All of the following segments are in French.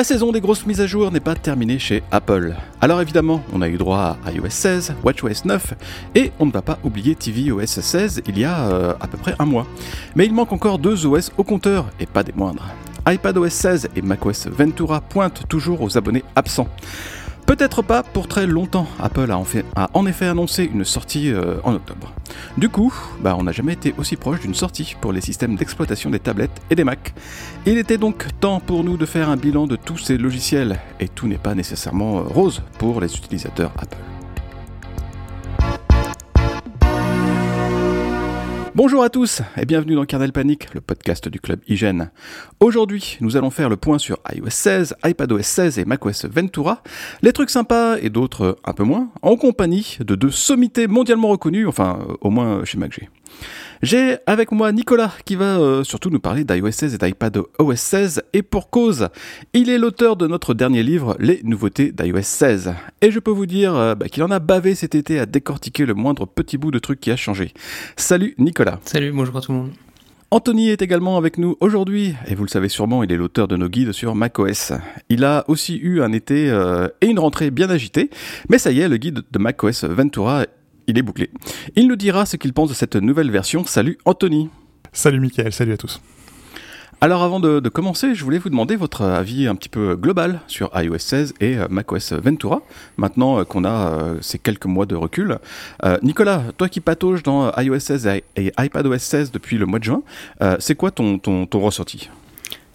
La saison des grosses mises à jour n'est pas terminée chez Apple. Alors évidemment, on a eu droit à iOS 16, WatchOS 9 et on ne va pas oublier tvOS 16 il y a euh, à peu près un mois. Mais il manque encore deux OS au compteur et pas des moindres. iPadOS 16 et macOS Ventura pointent toujours aux abonnés absents. Peut-être pas pour très longtemps, Apple a en, effet annoncé une sortie euh, en octobre. Du coup, bah, on n'a jamais été aussi proche d'une sortie pour les systèmes d'exploitation des tablettes et des Macs. Il était donc temps pour nous de faire un bilan de tous ces logiciels, et tout n'est pas nécessairement euh, rose pour les utilisateurs Apple. Bonjour à tous et bienvenue dans Kernel Panic, le podcast du club Hygiène. Aujourd'hui, nous allons faire le point sur iOS 16, iPadOS 16 et macOS Ventura, les trucs sympas et d'autres un peu moins, en compagnie de deux sommités mondialement reconnues, enfin au moins chez MacG. J'ai avec moi Nicolas qui va euh, surtout nous parler d'iOS 16 et d'iPad OS 16 et pour cause, il est l'auteur de notre dernier livre Les nouveautés d'iOS 16 et je peux vous dire euh, bah, qu'il en a bavé cet été à décortiquer le moindre petit bout de truc qui a changé. Salut Nicolas. Salut, bonjour à tout le monde. Anthony est également avec nous aujourd'hui, et vous le savez sûrement, il est l'auteur de nos guides sur macOS. Il a aussi eu un été euh, et une rentrée bien agitée, mais ça y est, le guide de macOS Ventura il est bouclé. Il nous dira ce qu'il pense de cette nouvelle version. Salut Anthony. Salut Mickaël, salut à tous. Alors avant de, commencer, je voulais vous demander votre avis un petit peu global sur iOS 16 et euh, macOS Ventura, maintenant euh, qu'on a euh, ces quelques mois de recul. Nicolas, toi qui patauges dans iOS 16 et, iPadOS 16 depuis le mois de juin, c'est quoi ton, ton, ressenti?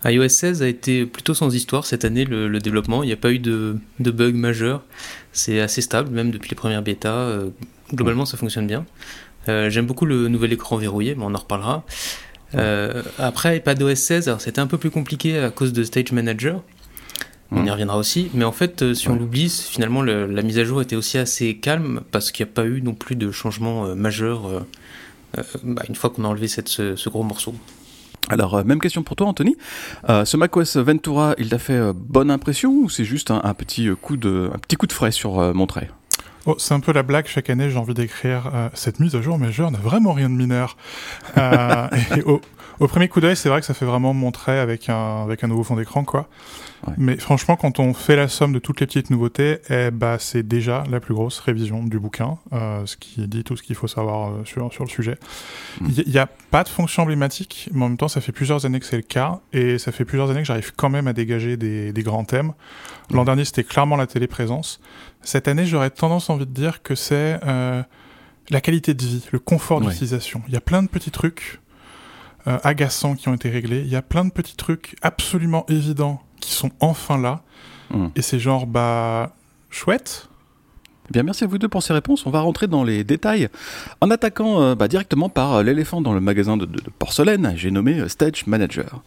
iOS 16 a été plutôt sans histoire cette année, le, développement. Il n'y a pas eu de, de bugs majeurs. C'est assez stable, même depuis les premières bêtas globalement, ça fonctionne bien. Euh, j'aime beaucoup le nouvel écran verrouillé, mais on en reparlera. Euh, après, iPadOS 16, c'était un peu plus compliqué à cause de Stage Manager. On y reviendra aussi. Mais en fait, euh, si on l'oublie, finalement, la mise à jour était aussi assez calme parce qu'il n'y a pas eu non plus de changement majeur bah, une fois qu'on a enlevé cette, ce, gros morceau. Alors, même question pour toi, Anthony. ce macOS Ventura, il t'a fait bonne impression ou c'est juste un, petit coup de, un petit coup de frais sur mon trait? Oh, c'est un peu la blague. Chaque année, j'ai envie d'écrire euh, cette mise à jour majeure n'a vraiment rien de mineur. Euh, au, premier coup d'œil, c'est vrai que ça fait vraiment montrer avec un avec un nouveau fond d'écran, quoi. Mais franchement, quand on fait la somme de toutes les petites nouveautés, eh bah, c'est déjà la plus grosse révision du bouquin, euh, ce qui dit tout ce qu'il faut savoir sur sur le sujet. Il n'y a pas de fonction emblématique, mais en même temps, ça fait plusieurs années que c'est le cas, et ça fait plusieurs années que j'arrive quand même à dégager des, des grands thèmes. L'an dernier, c'était clairement la téléprésence. Cette année, j'aurais tendance envie de dire que c'est euh, la qualité de vie, le confort d'utilisation. Il y a plein de petits trucs euh, agaçants qui ont été réglés. Il y a plein de petits trucs absolument évidents qui sont enfin là. Mmh. Et c'est genre, bah, chouette. Eh bien, merci à vous deux pour ces réponses. On va rentrer dans les détails en attaquant euh, bah, directement par euh, l'éléphant dans le magasin de, porcelaine, j'ai nommé euh, Stage Manager.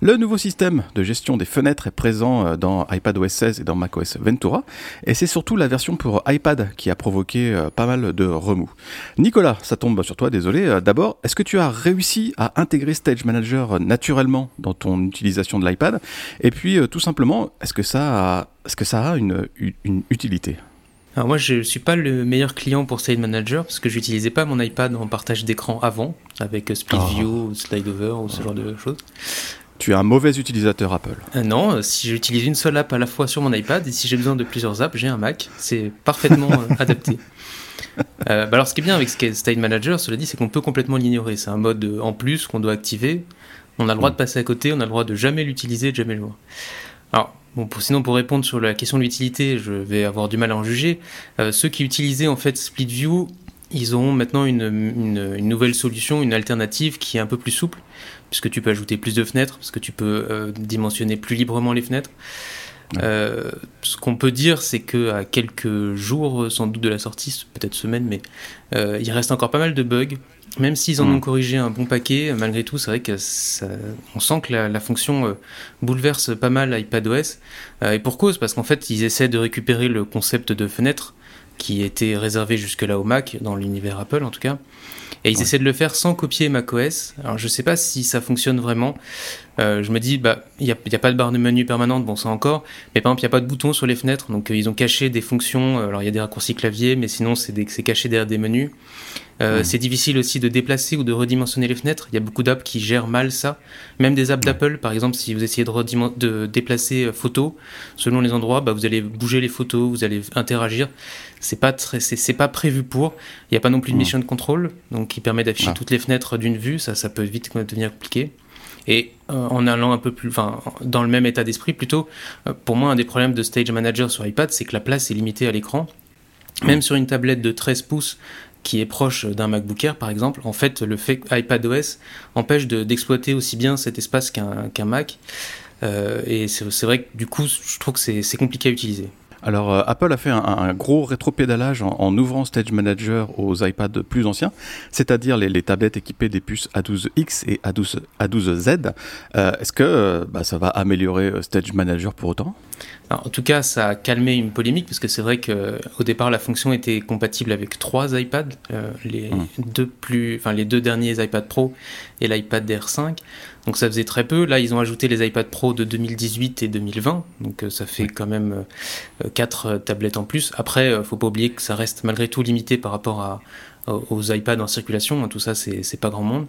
Le nouveau système de gestion des fenêtres est présent dans iPadOS 16 et dans macOS Ventura, et c'est surtout la version pour iPad qui a provoqué pas mal de remous. Nicolas, ça tombe sur toi, désolé. D'abord, est-ce que tu as réussi à intégrer Stage Manager naturellement dans ton utilisation de l'iPad? Et puis, tout simplement, est-ce que ça a, une utilité? Alors moi, je ne suis pas le meilleur client pour Side Manager parce que j'utilisais pas mon iPad en partage d'écran avant avec Split oh. View ou Slide Over ou ce genre de choses. Tu es un mauvais utilisateur Apple. Euh, non, euh, si j'utilise une seule app à la fois sur mon iPad et si j'ai besoin de plusieurs apps, j'ai un Mac. C'est parfaitement euh, adapté. bah alors, ce qui est bien avec State Manager, cela dit, c'est qu'on peut complètement l'ignorer. C'est un mode en plus qu'on doit activer. On a le droit de passer à côté, on a le droit de jamais l'utiliser, de jamais le voir. Alors, Bon, sinon, pour répondre sur la question de l'utilité, je vais avoir du mal à en juger. Euh, ceux qui utilisaient en fait Split View, ils ont maintenant une, une, nouvelle solution, une alternative qui est un peu plus souple, puisque tu peux ajouter plus de fenêtres, parce que tu peux euh, dimensionner plus librement les fenêtres. Euh, ce qu'on peut dire, c'est que à quelques jours, sans doute de la sortie, peut-être semaines, mais il reste encore pas mal de bugs. Même s'ils en ont hmm. corrigé un bon paquet, malgré tout, c'est vrai que ça, on sent que la, fonction euh, bouleverse pas mal iPadOS. Euh, et pour cause, parce qu'en fait, ils essaient de récupérer le concept de fenêtre qui était réservé jusque-là au Mac, dans l'univers Apple en tout cas. Et ils essaient de le faire sans copier macOS. Alors je sais pas si ça fonctionne vraiment. Euh, je me dis, bah, il n'y a, a, pas de barre de menu permanente, bon ça encore. Mais par exemple, il n'y a pas de bouton sur les fenêtres. Donc euh, ils ont caché des fonctions. Alors il y a des raccourcis clavier, mais sinon c'est caché derrière des menus. Euh, c'est difficile aussi de déplacer ou de redimensionner les fenêtres. Il y a beaucoup d'apps qui gèrent mal ça. Même des apps d'Apple, par exemple, si vous essayez de, de déplacer euh, photos, selon les endroits, bah, vous allez bouger les photos, vous allez interagir. C'est pas très, c'est pas prévu pour. Il n'y a pas non plus de mission control, donc qui permet d'afficher ah. toutes les fenêtres d'une vue. Ça, ça peut vite devenir compliqué. Et euh, en allant un peu plus, enfin, dans le même état d'esprit plutôt, pour moi, un des problèmes de Stage Manager sur iPad, c'est que la place est limitée à l'écran. Même sur une tablette de 13 pouces, qui est proche d'un MacBook Air par exemple, en fait le fait iPadOS empêche d'exploiter aussi bien cet espace qu'un Mac. Euh, et c'est vrai que du coup je trouve que c'est compliqué à utiliser. Alors, euh, Apple a fait un, gros rétropédalage en, en, ouvrant Stage Manager aux iPads plus anciens, c'est-à-dire les, tablettes équipées des puces A12X et A12, A12Z. Euh, est-ce que bah, ça va améliorer Stage Manager pour autant? En tout cas, ça a calmé une polémique parce que c'est vrai qu'au départ, la fonction était compatible avec trois iPads, euh, les, mmh. deux plus, enfin, les deux derniers iPad Pro et l'iPad Air 5. Donc ça faisait très peu. Là, ils ont ajouté les iPad Pro de 2018 et 2020. Donc euh, ça fait quand même euh, quatre tablettes en plus. Après, faut pas oublier que ça reste malgré tout limité par rapport à, aux iPads en circulation. Tout ça, c'est pas grand monde.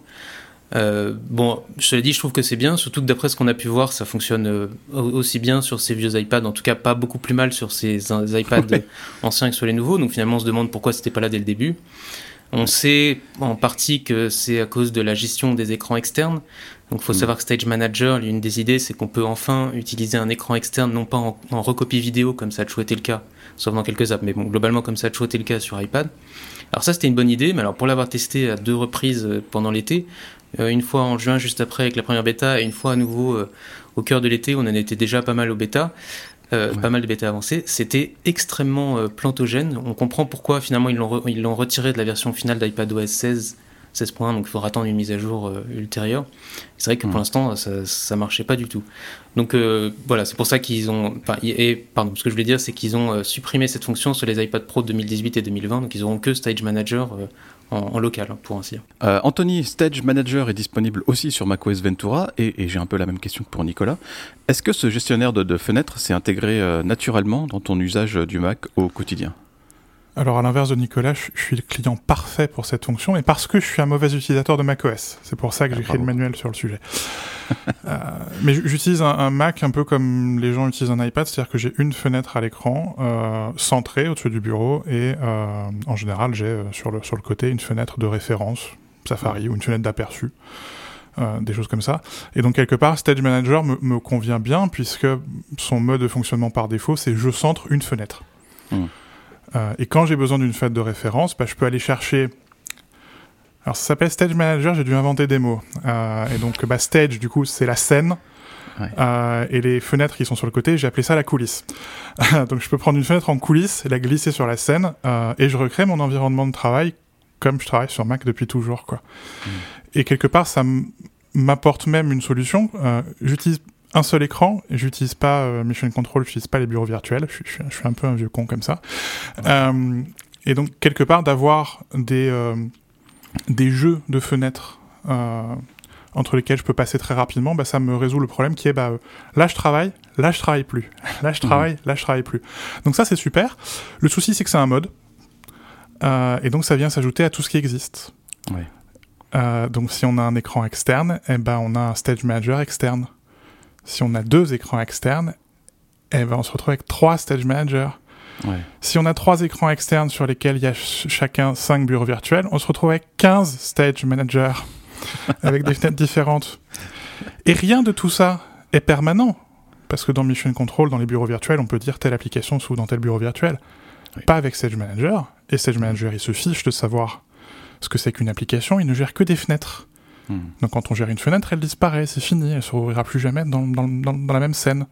Euh, bon, je l'ai dit, je trouve que c'est bien, surtout que d'après ce qu'on a pu voir, ça fonctionne euh, aussi bien sur ces vieux iPads, en tout cas pas beaucoup plus mal sur ces iPads anciens que sur les nouveaux. Donc finalement, on se demande pourquoi c'était pas là dès le début. On sait en partie que c'est à cause de la gestion des écrans externes. Donc il faut mm. savoir que Stage Manager, l'une des idées, c'est qu'on peut enfin utiliser un écran externe, non pas en, en, recopie vidéo comme ça a toujours été le cas, sauf dans quelques apps, mais bon, globalement comme ça a toujours été le cas sur iPad. Alors ça c'était une bonne idée, mais alors pour l'avoir testé à deux reprises euh, pendant l'été, euh, une fois en juin juste après avec la première bêta et une fois à nouveau euh, au cœur de l'été, on en était déjà pas mal au bêta. pas mal de bêta avancées, c'était extrêmement plantogène. On comprend pourquoi finalement ils l'ont retiré de la version finale d'iPadOS 16 16.1, donc il faudra attendre une mise à jour ultérieure. C'est vrai que pour l'instant, ça, ça marchait pas du tout. Donc voilà, c'est pour ça qu'ils ont. et, pardon, ce que je voulais dire, c'est qu'ils ont supprimé cette fonction sur les iPad Pro 2018 et 2020, donc ils auront que Stage Manager en, local, hein, pour ainsi dire. Euh, Anthony, Stage Manager est disponible aussi sur macOS Ventura, et, j'ai un peu la même question que pour Nicolas. Est-ce que ce gestionnaire de, fenêtres s'est intégré euh, naturellement dans ton usage du Mac au quotidien? Alors à l'inverse de Nicolas, je, suis le client parfait pour cette fonction, et parce que je suis un mauvais utilisateur de macOS. C'est pour ça que ah, j'ai écrit le manuel sur le sujet. euh, mais j'utilise un, Mac un peu comme les gens utilisent un iPad, c'est-à-dire que j'ai une fenêtre à l'écran euh, centrée au-dessus du bureau, et euh, en général j'ai sur, le, sur le côté une fenêtre de référence, Safari, ou une fenêtre d'aperçu. Euh, des choses comme ça. Et donc quelque part, Stage Manager me, me, convient bien puisque son mode de fonctionnement par défaut, c'est je centre une fenêtre. Hmm. Euh, et quand j'ai besoin d'une fenêtre de référence, bah, je peux aller chercher. Alors ça s'appelle Stage Manager, j'ai dû inventer des mots. Euh, et donc bah, Stage, du coup, c'est la scène. Euh, et les fenêtres qui sont sur le côté, j'ai appelé ça la coulisse. donc je peux prendre une fenêtre en coulisse la glisser sur la scène et je recrée mon environnement de travail comme je travaille sur Mac depuis toujours. Quoi. Mm. Et quelque part, ça m'apporte même une solution. J'utilise un seul écran. J'utilise pas euh, Mission Control, j'utilise pas les bureaux virtuels. Je, je, je, suis un peu un vieux con comme ça. Euh, et donc quelque part d'avoir des euh, des jeux de fenêtres entre lesquels je peux passer très rapidement, bah, ça me résout le problème qui est bah, là je travaille, là je travaille plus, là je travaille, mmh. là je travaille plus. Donc ça c'est super. Le souci c'est que c'est un mode et donc ça vient s'ajouter à tout ce qui existe. Ouais. donc si on a un écran externe, eh ben on a un stage manager externe si on a deux écrans externes, eh ben on se retrouve avec trois stage managers. Ouais. Si on a trois écrans externes sur lesquels il y a ch chacun cinq bureaux virtuels, on se retrouve avec 15 stage managers avec des fenêtres différentes. Et rien de tout ça est permanent. Parce que dans Mission Control, dans les bureaux virtuels, on peut dire telle application s'ouvre dans tel bureau virtuel. Oui. Pas avec Stage Manager. Et Stage Manager, il se fiche de savoir ce que c'est qu'une application, il ne gère que des fenêtres. Hmm. Donc quand on gère une fenêtre, elle disparaît, c'est fini, elle se rouvrira plus jamais dans, dans, dans, dans, la même scène.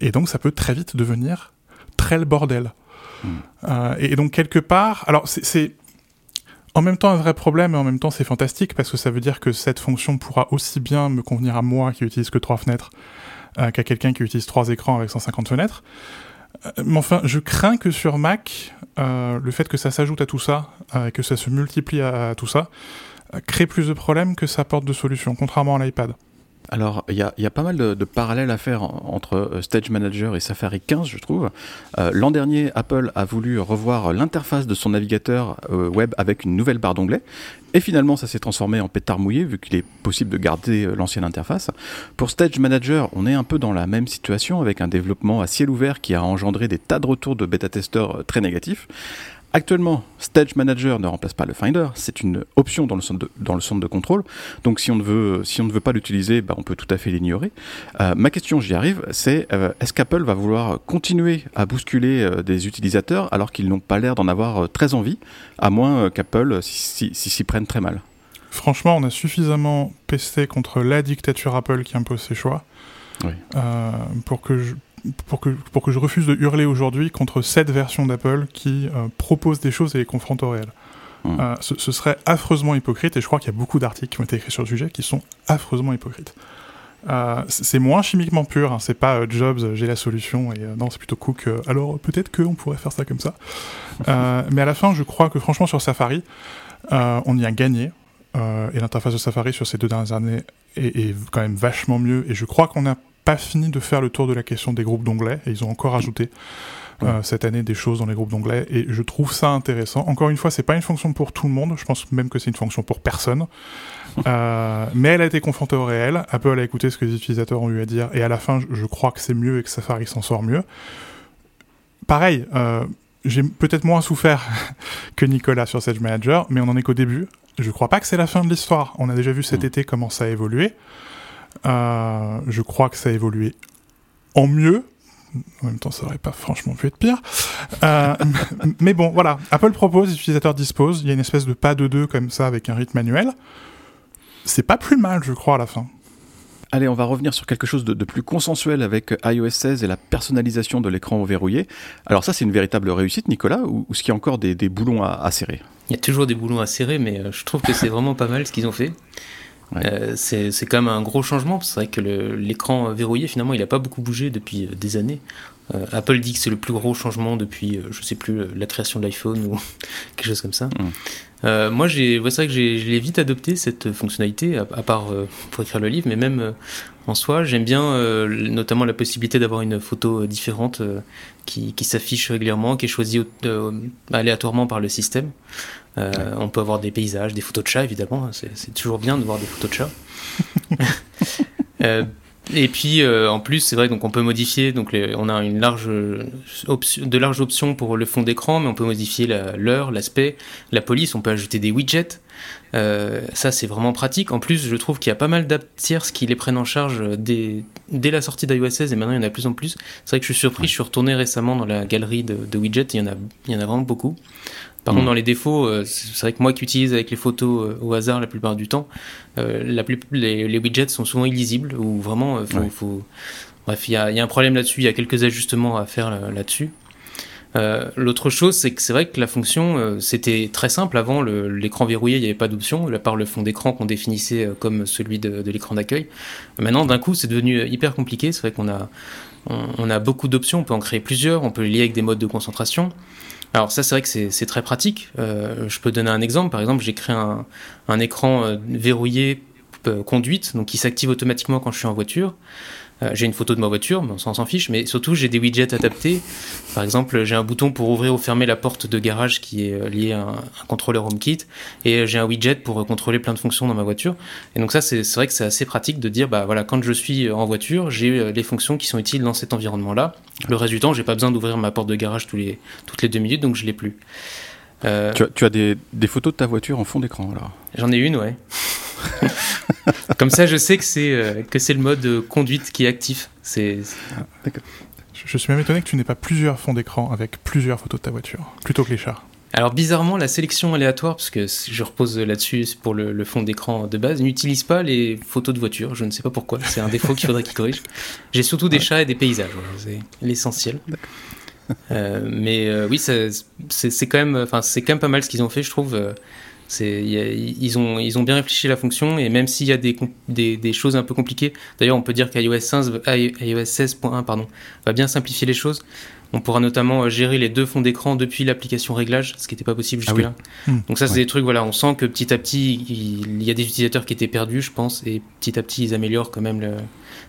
Et donc ça peut très vite devenir très le bordel. Hmm. Euh, et donc quelque part, alors c'est en même temps un vrai problème et en même temps c'est fantastique parce que ça veut dire que cette fonction pourra aussi bien me convenir à moi qui utilise que trois fenêtres euh, qu'à quelqu'un qui utilise trois écrans avec 150 fenêtres. mais enfin, je crains que sur Mac, le fait que ça s'ajoute à tout ça, et que ça se multiplie à, tout ça, crée plus de problèmes que ça apporte de solutions, contrairement à l'iPad. Alors, il y a, pas mal de, parallèles à faire entre euh, Stage Manager et Safari 15, je trouve. Euh, l'an dernier, Apple a voulu revoir l'interface de son navigateur euh, web avec une nouvelle barre d'onglets. Et finalement, ça s'est transformé en pétard mouillé, vu qu'il est possible de garder l'ancienne interface. Pour Stage Manager, on est un peu dans la même situation, avec un développement à ciel ouvert qui a engendré des tas de retours de bêta-testeurs très négatifs. Actuellement, Stage Manager ne remplace pas le Finder, c'est une option dans le centre de, dans le centre de contrôle. Donc si on ne veut, si on ne veut pas l'utiliser, bah, on peut tout à fait l'ignorer. Euh, ma question, j'y arrive, c'est euh, est-ce qu'Apple va vouloir continuer à bousculer euh, des utilisateurs alors qu'ils n'ont pas l'air d'en avoir très envie, à moins qu'Apple s'y si, prenne très mal? Franchement, on a suffisamment pesté contre la dictature Apple qui impose ses choix. pour que je, pour que, pour que je refuse de hurler aujourd'hui contre cette version d'Apple qui euh, propose des choses et les confronte au réel. Hmm. Euh, ce, serait affreusement hypocrite, et je crois qu'il y a beaucoup d'articles qui ont été écrits sur le sujet qui sont affreusement hypocrites. Euh, c'est moins chimiquement pur, hein, c'est pas Jobs, j'ai la solution, et non, c'est plutôt Cook, alors peut-être qu'on pourrait faire ça comme ça. mais à la fin, je crois que franchement, sur Safari, on y a gagné, et l'interface de Safari sur ces deux dernières années est, est quand même vachement mieux, et je crois qu'on a pas fini de faire le tour de la question des groupes d'onglets et ils ont encore ajouté euh, cette année des choses dans les groupes d'onglets et je trouve ça intéressant. Encore une fois, c'est pas une fonction pour tout le monde. Je pense même que c'est une fonction pour personne. Euh, mais elle a été confrontée au réel. Apple a écouté ce que les utilisateurs ont eu à dire et à la fin, je crois que c'est mieux et que Safari s'en sort mieux. Pareil. Euh, j'ai peut-être moins souffert que Nicolas sur Sage Manager, mais on en est qu'au début. Je crois pas que c'est la fin de l'histoire. On a déjà vu cet été comment ça a évolué. Euh, je crois que ça a évolué en mieux. En même temps, ça aurait pas franchement pu être pire. Euh, mais bon, voilà. Apple propose, les utilisateurs disposent. Il y a une espèce de pas de deux comme ça avec un rythme manuel. C'est pas plus mal, je crois, à la fin. Allez, on va revenir sur quelque chose de, plus consensuel avec iOS 16 et la personnalisation de l'écran verrouillé. Alors ça, c'est une véritable réussite, Nicolas, ou, est-ce qu'il y a encore des, boulons à, à, serrer? Il y a toujours des boulons à serrer, mais euh, je trouve que c'est vraiment pas mal ce qu'ils ont fait. Euh, c'est quand même un gros changement. C'est vrai que l'écran verrouillé, finalement, il n'a pas beaucoup bougé depuis euh, des années. Euh, Apple dit que c'est le plus gros changement depuis, je sais plus, la création de l'iPhone ou quelque chose comme ça. Mm. moi, c'est vrai que je l'ai vite adopté cette fonctionnalité, à, part pour écrire le livre, mais même en soi, j'aime bien notamment la possibilité d'avoir une photo différente qui, qui s'affiche régulièrement, qui est choisie aléatoirement par le système. Euh, on peut avoir des paysages, des photos de chats, évidemment. C'est toujours bien de voir des photos de chats. Euh, et puis euh, en plus, c'est vrai donc on peut modifier. Donc on a une large option, de larges options pour le fond d'écran, mais on peut modifier l'heure, l'aspect, la police. On peut ajouter des widgets. ça c'est vraiment pratique. En plus, je trouve qu'il y a pas mal d'apps tierces qui les prennent en charge dès, la sortie d'iOS 16 et maintenant il y en a de plus en plus. C'est vrai que je suis surpris. Je suis retourné récemment dans la galerie de, de widgets. Il y en a, il y en a vraiment beaucoup. Par contre, mm. dans les défauts, euh, c'est vrai que moi qui utilise avec les photos euh, au hasard la plupart du temps, euh, la les, widgets sont souvent illisibles ou vraiment, faut, bref, il y a, un problème là-dessus. Il y a quelques ajustements à faire là-dessus. L'autre chose, c'est que c'est vrai que la fonction, c'était très simple. Avant, l'écran verrouillé, il n'y avait pas d'option, à part le fond d'écran qu'on définissait comme celui de, l'écran d'accueil. Maintenant, d'un coup, c'est devenu hyper compliqué. C'est vrai qu'on a, on a beaucoup d'options. On peut en créer plusieurs. On peut les lier avec des modes de concentration. Alors ça, c'est vrai que c'est très pratique. Euh, je peux donner un exemple. Par exemple, j'ai créé un, écran euh, verrouillé euh, conduite, donc qui s'active automatiquement quand je suis en voiture. Euh, j'ai une photo de ma voiture, mais on s'en fiche, mais surtout j'ai des widgets adaptés. Par exemple, j'ai un bouton pour ouvrir ou fermer la porte de garage qui est euh, lié à un, contrôleur HomeKit, et euh, j'ai un widget pour contrôler plein de fonctions dans ma voiture. Et donc ça, c'est vrai que c'est assez pratique de dire, bah voilà, quand je suis en voiture, j'ai les fonctions qui sont utiles dans cet environnement-là. Le reste du temps, j'ai pas besoin d'ouvrir ma porte de garage tous les, toutes les deux minutes, donc je l'ai plus. tu as, tu as des, des, photos de ta voiture en fond d'écran alors? J'en ai une, ouais. Comme ça, je sais que c'est euh, que c'est le mode conduite qui est actif. C'est. D'accord. Je suis même étonné que tu n'aies pas plusieurs fonds d'écran avec plusieurs photos de ta voiture, plutôt que les chars. Alors bizarrement, la sélection aléatoire, parce que je repose là-dessus pour le, fond d'écran de base, n'utilise pas les photos de voiture. Je ne sais pas pourquoi. C'est un défaut qu'il faudrait qu'il corrige. J'ai surtout des chats et des paysages. c'est l'essentiel. Euh, mais euh, oui, c'est quand même, enfin c'est quand même pas mal ce qu'ils ont fait, je trouve ils, ont, ils ont bien réfléchi la fonction et même s'il y a des, des, choses un peu compliquées, d'ailleurs on peut dire qu'iOS 16.1 pardon, va bien simplifier les choses. On pourra notamment gérer les deux fonds d'écran depuis l'application réglage, ce qui n'était pas possible Ah jusque-là. Hmm. Donc ça, c'est des trucs, voilà, on sent que petit à petit, il y a des utilisateurs qui étaient perdus, je pense, et petit à petit, ils améliorent quand même le,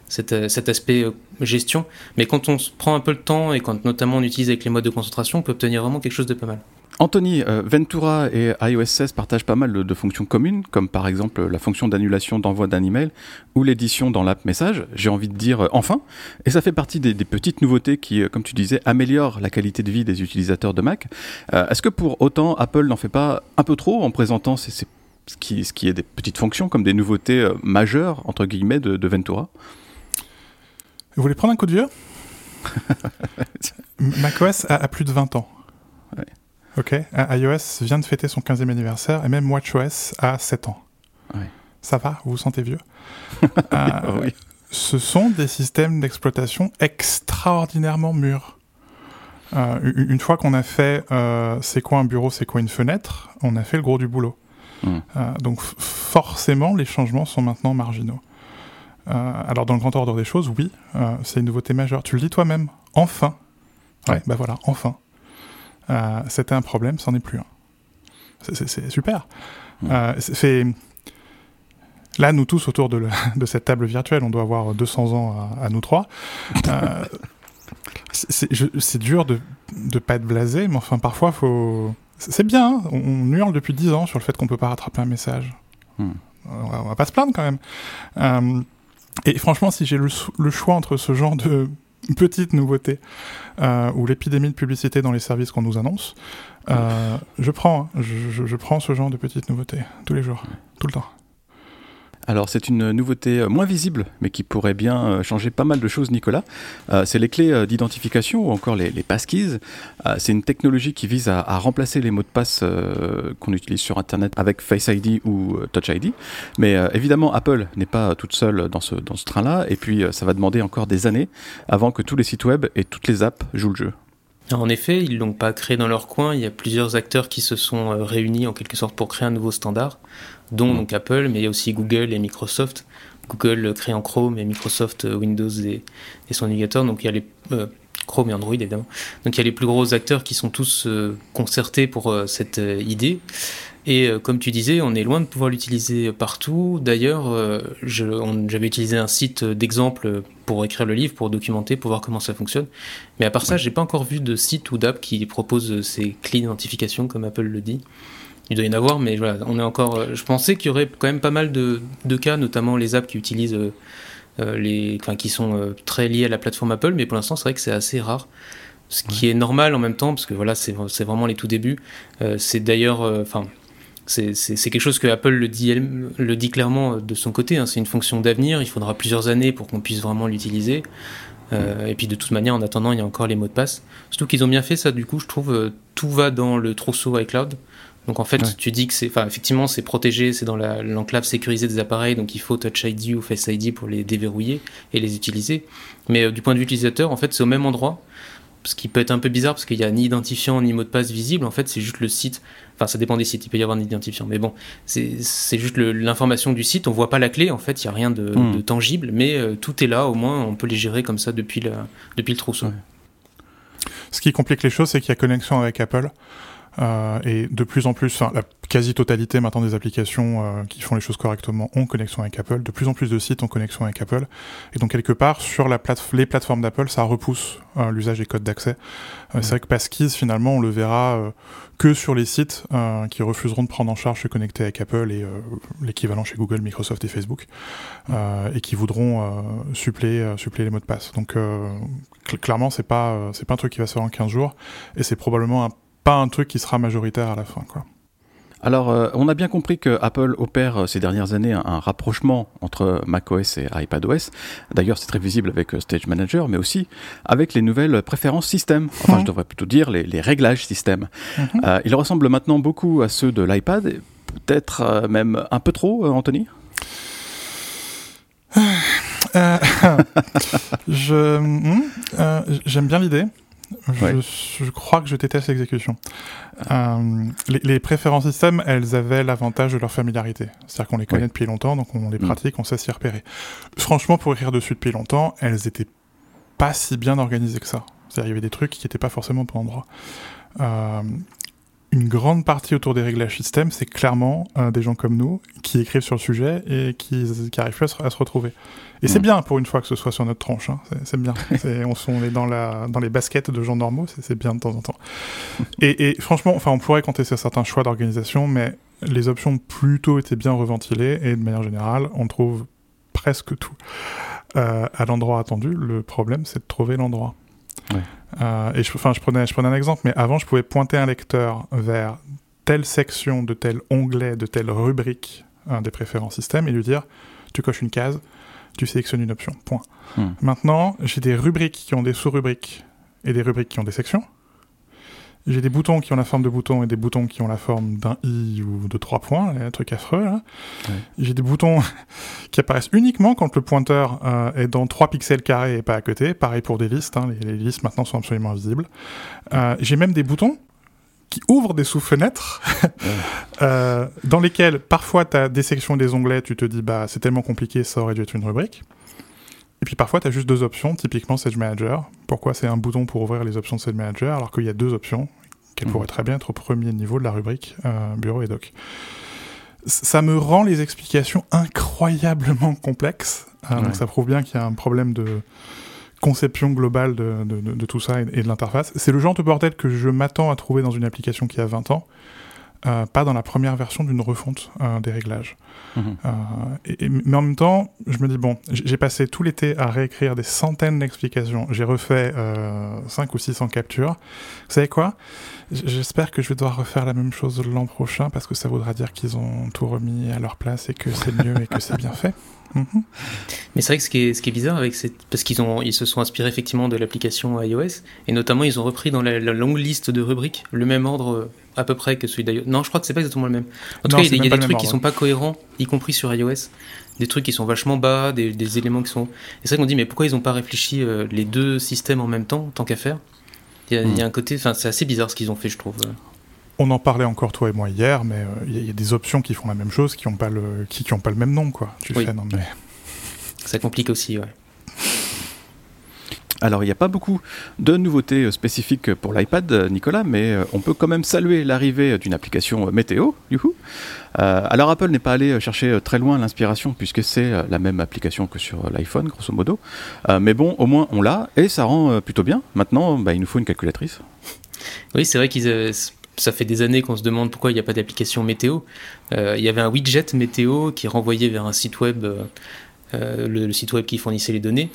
cet, euh, cet aspect euh, gestion. Mais quand on se prend un peu le temps et quand notamment on utilise avec les modes de concentration, on peut obtenir vraiment quelque chose de pas mal. Anthony, euh, Ventura et iOS 16 partagent pas mal de, de fonctions communes, comme par exemple la fonction d'annulation d'envoi d'un email ou l'édition dans l'app message. J'ai envie de dire euh, enfin. Et ça fait partie des, des petites nouveautés qui, euh, comme tu disais, améliorent la qualité de vie des utilisateurs de Mac. Est-ce que pour autant Apple n'en fait pas un peu trop en présentant ces, ces- ce, qui, ce qui est des petites fonctions comme des nouveautés majeures entre guillemets de, de Ventura? Vous voulez prendre un coup de vieux? macOS a, a plus de 20 ans. Ouais. Ok, iOS vient de fêter son 15e anniversaire et même WatchOS a 7 ans. Ouais. Ça va? Vous vous sentez vieux? Euh, oui. Ce sont des systèmes d'exploitation extraordinairement mûrs. Euh, une fois qu'on a fait euh, c'est quoi un bureau, c'est quoi une fenêtre, on a fait le gros du boulot. Mm. Euh, donc forcément, les changements sont maintenant marginaux. Euh, alors dans le grand ordre des choses, oui, euh, c'est une nouveauté majeure. Tu le dis toi-même, enfin. Ouais, Ouais. bah voilà, enfin. Euh, C'était un problème, c'en est plus un. C'est- super. Mm. Euh, Là, nous tous autour de, le- de cette table virtuelle, on doit avoir 200 ans à, à nous trois. Euh, c'est- dur de ne pas être blasé, mais enfin, parfois, faut. C'est bien, hein. on, on hurle depuis 10 ans sur le fait qu'on peut pas rattraper un message. Hmm. On, va, on va pas se plaindre quand même. Et franchement, si j'ai le choix entre ce genre de petites nouveautés euh, ou l'épidémie de publicité dans les services qu'on nous annonce, euh, je prends, hein. je prends ce genre de petites nouveautés tous les jours, tout le temps. Alors c'est une nouveauté euh, moins visible, mais qui pourrait bien euh, changer pas mal de choses, Nicolas. Euh, c'est les clés d'identification ou encore les, les passkeys. C'est une technologie qui vise à, remplacer les mots de passe qu'on utilise sur Internet avec Face ID ou Touch ID. Mais évidemment, Apple n'est pas toute seule dans ce, train-là, et puis ça va demander encore des années avant que tous les sites web et toutes les apps jouent le jeu. En effet, ils l'ont pas créé dans leur coin. Il y a plusieurs acteurs qui se sont réunis en quelque sorte pour créer un nouveau standard, dont donc Apple, mais il y a aussi Google et Microsoft. Google euh, créant Chrome et Microsoft euh, Windows et, et son navigateur. Donc il y a les euh, Chrome et Android évidemment. Donc il y a les plus gros acteurs qui sont tous euh, concertés pour euh, cette idée. Et comme tu disais, on est loin de pouvoir l'utiliser partout. D'ailleurs, j'avais utilisé un site d'exemple pour écrire le livre, pour documenter, pour voir comment ça fonctionne. Mais à part ça, j'ai pas encore vu de site ou d'app qui propose ces clés d'identification comme Apple le dit. Il doit y en avoir, mais voilà, on est encore. euh, Je pensais qu'il y aurait quand même pas mal de, de cas, notamment les apps qui utilisent euh, euh, les, enfin, qui sont euh, très liés à la plateforme Apple, mais pour l'instant, c'est vrai que c'est assez rare. Ce qui est normal en même temps, parce que voilà, c'est vraiment les tout débuts. Euh, c'est d'ailleurs, enfin, c'est quelque chose que Apple le dit, elle- le dit clairement de son côté. hein. C'est une fonction d'avenir. Il faudra plusieurs années pour qu'on puisse vraiment l'utiliser. Euh, et puis de toute manière, en attendant, il y a encore les mots de passe. Surtout qu'ils ont bien fait ça. Du coup, je trouve euh, tout va dans le trousseau iCloud. Donc en fait, Ouais. tu dis que c'est, enfin effectivement, c'est protégé, c'est dans la- l'enclave sécurisée des appareils, donc il faut Touch ID ou Face ID pour les déverrouiller et les utiliser. Mais euh, du point de vue utilisateur, en fait, c'est au même endroit. Ce qui peut être un peu bizarre parce qu'il n'y a ni identifiant ni mot de passe visible. En fait, c'est juste le site. Enfin, ça dépend des sites. Il peut y avoir un identifiant. Mais bon, c'est juste le- l'information du site. On voit pas la clé. En fait, il n'y a rien de, Hmm. de tangible. Mais euh, tout est là. Au moins, on peut les gérer comme ça depuis, la, depuis le trousseau. Ouais. Ce qui complique les choses, c'est qu'il y a connexion avec Apple. Euh, et de plus en plus, enfin, la quasi-totalité maintenant des applications euh, qui font les choses correctement ont connexion avec Apple. De plus en plus de sites ont connexion avec Apple. Et donc, quelque part, sur la plate les plateformes d'Apple, ça repousse euh, l'usage des codes d'accès. Euh, C'est vrai que Passkeys, finalement, on le verra euh, que sur les sites euh, qui refuseront de prendre en charge se connecter avec Apple et euh, l'équivalent chez Google, Microsoft et Facebook, euh, et qui voudront euh, suppléer, suppléer les mots de passe. Donc, euh, cl- clairement, c'est pas, euh, c'est pas un truc qui va se faire en 15 jours, et c'est probablement un- pas un truc qui sera majoritaire à la fin, quoi. Alors, euh, on a bien compris que Apple opère euh, ces dernières années un, un rapprochement entre macOS et iPadOS. D'ailleurs, c'est très visible avec euh, Stage Manager, mais aussi avec les nouvelles préférences système. Enfin, Mhm. je devrais plutôt dire les, les réglages système. Euh, ils ressemblent maintenant beaucoup à ceux de l'iPad, peut-être même un peu trop, Anthony? Je, hmm, j'aime bien l'idée. Je, Ouais. je crois que je déteste l'exécution. Euh, les, les préférences système, elles avaient l'avantage de leur familiarité. C'est-à-dire qu'on les connaît Ouais. depuis longtemps, donc on les Mm. pratique, on sait s'y repérer. Franchement, pour écrire dessus depuis longtemps, elles étaient pas si bien organisées que ça. C'est-à-dire il y avait des trucs qui n'étaient pas forcément endroit. Euh, une grande partie autour des réglages système, c'est clairement euh, des gens comme nous qui écrivent sur le sujet et qui, qui arrivent à se, à se retrouver. Et c'est Mm. bien pour une fois que ce soit sur notre tranche. hein. C'est- bien. On, est dans, la, dans les baskets de gens normaux, c'est bien de temps en temps. Et, et franchement, enfin, on pourrait compter sur certains choix d'organisation, mais les options ont plutôt été bien reventilées et de manière générale, on trouve presque tout euh, à l'endroit attendu. Le problème, c'est de trouver l'endroit. Ouais. Euh, et je, enfin, je prenais, je prenais un exemple, mais avant, je pouvais pointer un lecteur vers telle section de tel onglet, de telle rubrique hein, des préférences système et lui dire tu coches une case, tu sélectionnes une option. Point. Hmm. Maintenant, j'ai des rubriques qui ont des sous-rubriques et des rubriques qui ont des sections. J'ai des boutons qui ont la forme de boutons et des boutons qui ont la forme d'un i ou de trois points, les trucs affreux. Là. Ouais. J'ai des boutons qui apparaissent uniquement quand le pointeur euh, est dans 3 pixels carrés et pas à côté. Pareil pour des listes, hein, les, les listes maintenant sont absolument visibles. Euh, J'ai même des boutons qui ouvrent des sous-fenêtres euh, dans lesquels parfois tu as des sections des onglets, tu te dis bah c'est tellement compliqué, ça aurait dû être une rubrique. Et puis parfois tu as juste deux options, typiquement Sage Manager. Pourquoi c'est un bouton pour ouvrir les options de Sage Manager alors qu'il y a deux options qu'elles Mhm. pourraient très bien être au premier niveau de la rubrique euh, bureau et doc. Ça me rend les explications incroyablement complexes. Euh, Ouais. Donc ça prouve bien qu'il y a un problème de conception globale de, de- de- de tout ça et, et de l'interface. C'est le genre de bordel que je m'attends à trouver dans une application qui a 20 ans, euh, pas dans la première version d'une refonte euh, des réglages. Mhm. Euh, et- et- mais en même temps, je me dis, bon, j'ai passé tout l'été à réécrire des centaines d'explications. J'ai refait euh, 5 ou 600 captures. Vous savez quoi? J'espère que je vais devoir refaire la même chose l'an prochain parce que ça voudra dire qu'ils ont tout remis à leur place et que c'est mieux et que c'est bien fait. Mhm. Mais c'est vrai que ce qui est, ce qui est bizarre avec cette, parce qu'ils ont, ils se sont inspirés effectivement de l'application iOS et notamment ils ont repris dans la, la longue liste de rubriques le même ordre euh, à peu près que celui d'iOS. Non, je crois que c'est pas exactement le même. En tout Non, cas, il y a, y des trucs même qui ordre. sont pas cohérents, y compris sur iOS. Des trucs qui sont vachement bas, des, des éléments qui sont. Et c'est vrai qu'on dit mais pourquoi ils ont pas réfléchi euh, les deux systèmes en même temps, tant qu'à faire? Il y, a, il y a un côté, enfin c'est assez bizarre ce qu'ils ont fait, je trouve. On en parlait encore toi et moi hier, mais euh, il y, a- il y a des options qui font la même chose, qui n'ont pas le, qui, qui ont pas le même nom, quoi. Tu Oui. fais non mais. Ça complique aussi, ouais. Alors, il n'y a pas beaucoup de nouveautés euh, spécifiques pour l'iPad, euh, Nicolas, mais on peut quand même saluer l'arrivée d'une application météo, du coup. Euh, alors, Apple n'est pas allé chercher très loin l'inspiration, puisque c'est la même application que sur l'iPhone, grosso modo. Euh, mais bon, au moins, on l'a, et ça rend plutôt bien. Maintenant, bah, il nous faut une calculatrice. Oui, c'est vrai qu'ils. Ça fait des années qu'on se demande pourquoi il n'y a pas d'application météo. Euh, il y avait un widget météo qui renvoyait vers un site web, euh, euh, le, le site web qui fournissait les données,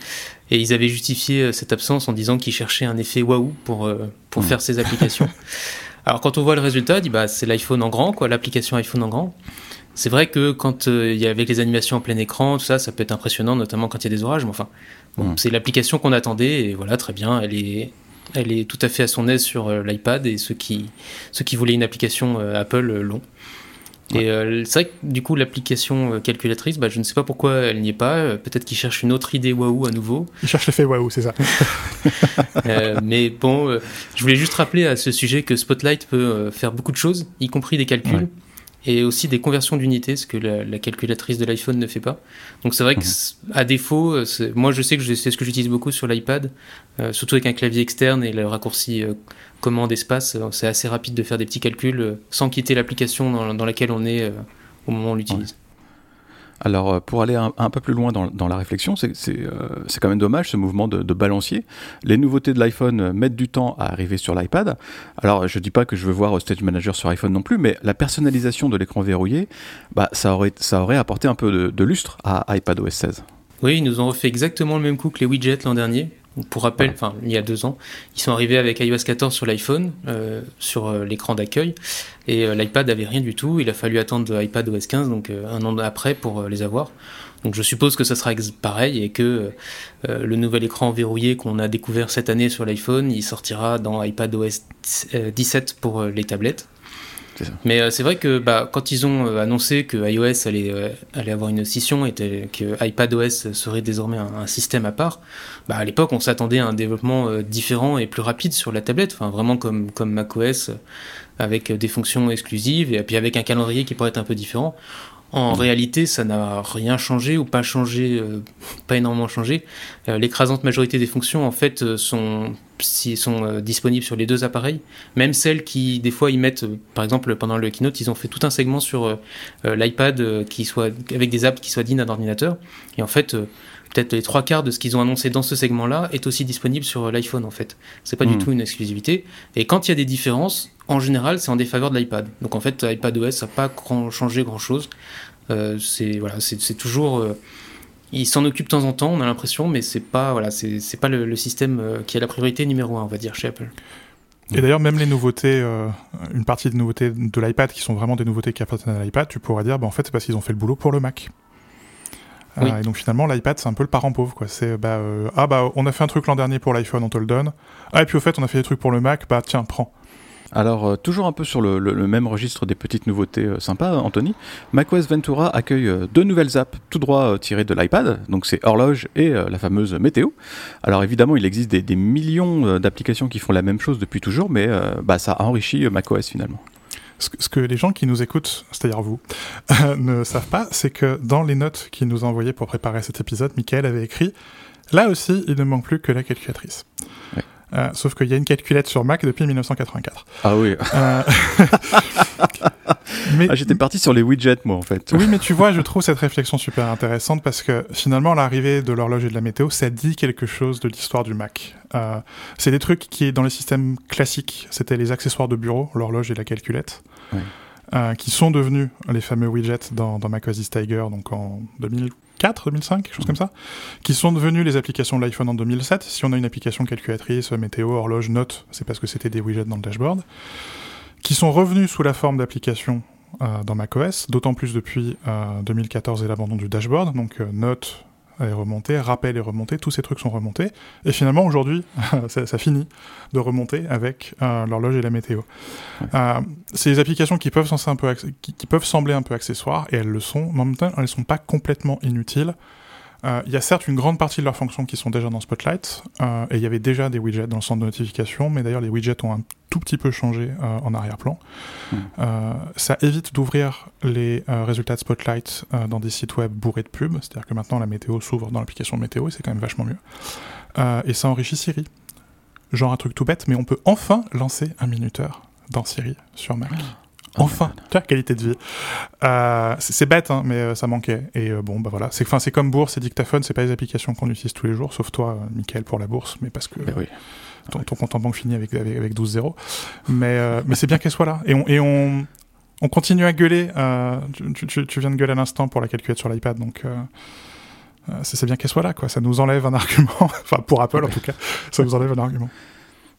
et ils avaient justifié cette absence en disant qu'ils cherchaient un effet waouh pour, pour Mhm. faire ces applications. Alors quand on voit le résultat, on dit bah c'est l'iPhone en grand, quoi, l'application iPhone en grand. C'est vrai que quand euh, il y avait les animations en plein écran, tout ça, ça peut être impressionnant, notamment quand il y a des orages. Mais enfin, bon, Mhm. c'est l'application qu'on attendait et voilà, très bien. Elle est, elle est tout à fait à son aise sur euh, l'iPad et ceux qui, ceux qui voulaient une application euh, Apple euh, l'ont. Et euh, c'est vrai que du coup, l'application calculatrice, bah, je ne sais pas pourquoi elle n'y est pas. Euh, Peut-être qu'ils cherchent une autre idée waouh à nouveau. Ils cherchent l'effet waouh, c'est ça. Euh, mais bon, je voulais juste rappeler à ce sujet que Spotlight peut faire beaucoup de choses, y compris des calculs. Ouais. Et aussi des conversions d'unités, ce que la, la calculatrice de l'iPhone ne fait pas. Donc c'est vrai que, Mhm. à défaut, euh, moi je sais que c'est ce que j'utilise beaucoup sur l'iPad, euh, surtout avec un clavier externe et le raccourci euh, commande espace, euh, c'est assez rapide de faire des petits calculs euh, sans quitter l'application dans, dans laquelle on est euh, au moment où on l'utilise. Alors, euh, pour aller un, peu plus loin dans, la réflexion, euh, c'est quand même dommage ce mouvement de, balancier. Les nouveautés de l'iPhone euh, mettent du temps à arriver sur l'iPad. Alors, je dis pas que je veux voir Stage Manager sur iPhone non plus, mais la personnalisation de l'écran verrouillé, bah, ça, aurait, apporté un peu de, de lustre à iPadOS 16. Oui, ils nous ont refait exactement le même coup que les widgets l'an dernier. Pour rappel, enfin il y a deux ans, ils sont arrivés avec iOS 14 sur l'iPhone, euh, sur euh, l'écran d'accueil, et euh, l'iPad avait rien du tout. Il a fallu attendre iPad OS 15, donc un an après pour les avoir. Donc je suppose que ça sera pareil et que le nouvel écran verrouillé qu'on a découvert cette année sur l'iPhone, il sortira dans iPad OS 17 pour les tablettes. Ça. Mais euh, c'est vrai que bah, quand ils ont euh, annoncé que iOS allait, euh, allait avoir une scission et que iPadOS serait désormais un, un système à part, bah, à l'époque on s'attendait à un développement euh, différent et plus rapide sur la tablette, enfin vraiment comme, comme macOS euh, avec euh, des fonctions exclusives et puis avec un calendrier qui pourrait être un peu différent. En réalité, ça n'a rien changé ou pas changé, euh, pas énormément changé. Euh, L'écrasante majorité des fonctions, en fait, euh, sont s'ils sont disponibles sur les deux appareils. Même celles qui, des fois, ils mettent, par exemple, pendant le keynote, ils ont fait tout un segment sur l'iPad qui soit avec des apps qui soient dignes d'un ordinateur. Et en fait, peut-être les trois quarts de ce qu'ils ont annoncé dans ce segment-là est aussi disponible sur l'iPhone en fait. C'est pas du hmm. tout une exclusivité. Et quand il y a des différences, en général, c'est en défaveur de l'iPad. Donc en fait, iPadOS n'a pas changé grand-chose. Euh, c'est voilà, c'est toujours euh, il s'en occupe de temps en temps, on a l'impression, mais c'est pas voilà, c'est pas le, système euh, qui a la priorité numéro un, on va dire, chez Apple. Et d'ailleurs, même les nouveautés, une partie des nouveautés de l'iPad qui sont vraiment des nouveautés qui appartiennent à l'iPad, tu pourrais dire, bah, en fait, c'est parce qu'ils ont fait le boulot pour le Mac. Et donc finalement, l'iPad, c'est un peu le parent pauvre. Quoi. C'est, bah, ah bah, on a fait un truc l'an dernier pour l'iPhone, on te le donne. Ah, et puis au fait, on a fait des trucs pour le Mac, bah tiens, prends. Alors, euh, toujours un peu sur le, même registre des petites nouveautés euh, sympas, Anthony, macOS Ventura accueille euh, deux nouvelles apps tout droit tirées de l'iPad, donc c'est Horloge et la fameuse Météo. Alors évidemment, il existe des, millions d'applications qui font la même chose depuis toujours, mais bah, ça enrichit macOS finalement. Ce que, les gens qui nous écoutent, c'est-à-dire vous, ne savent pas, c'est que dans les notes qu'il nous a envoyées pour préparer cet épisode, Michael avait écrit Là aussi, il ne manque plus que la calculatrice. Euh, sauf qu'il y a une calculette sur Mac depuis 1984. Ah oui. Euh, mais... Ah, j'étais parti sur les widgets, moi, en fait. Oui, mais tu vois, je trouve cette réflexion super intéressante parce que finalement, l'arrivée de l'horloge et de la météo, ça dit quelque chose de l'histoire du Mac. Euh, c'est des trucs qui, dans les systèmes classiques, c'était les accessoires de bureau, l'horloge et la calculette. Qui sont devenus les fameux widgets dans, dans Mac Tiger, donc en 2000, 2004, 2005, quelque chose comme ça, qui sont devenus les applications de l'iPhone en 2007. Si on a une application calculatrice, météo, horloge, note, c'est parce que c'était des widgets dans le dashboard, qui sont revenus sous la forme d'applications euh, dans macOS, d'autant plus depuis 2014 euh, et l'abandon du dashboard, donc euh, note, est remontée, rappel est remonté, tous ces trucs sont remontés. Et finalement, aujourd'hui, ça, finit de remonter avec euh, l'horloge et la météo. Euh, c'est des applications qui peuvent, un peu qui, peuvent sembler un peu accessoires, et elles le sont, mais en même temps, elles ne sont pas complètement inutiles. Euh, il y a certes une grande partie de leurs fonctions qui sont déjà dans Spotlight, euh, et il y avait déjà des widgets dans le centre de notification, mais d'ailleurs les widgets ont un tout petit peu changé euh, en arrière-plan. Hmm. ça évite d'ouvrir les résultats de Spotlight dans des sites web bourrés de pubs, c'est-à-dire que maintenant la météo s'ouvre dans l'application météo, et c'est quand même vachement mieux. et ça enrichit Siri. Genre un truc tout bête, mais on peut enfin lancer un minuteur dans Siri sur Mac. Ah. Enfin, tu qualité de vie. Euh, c'est bête, hein, mais euh, ça manquait. Et euh, bon, bah voilà. C'est c'est comme bourse et dictaphone, c'est pas des applications qu'on utilise tous les jours, sauf toi, Michael, pour la bourse, mais parce que oui. ton, compte en banque finit avec, avec, 12 zéros. Mais, mais c'est bien qu'elle soit là. Et on, et on, on continue à gueuler. Tu, tu, tu, viens de gueuler à l'instant pour la calculette sur l'iPad, donc c'est bien qu'elle soit là, quoi. Ça nous enlève un argument. enfin, pour Apple, en tout cas, ça nous enlève un argument.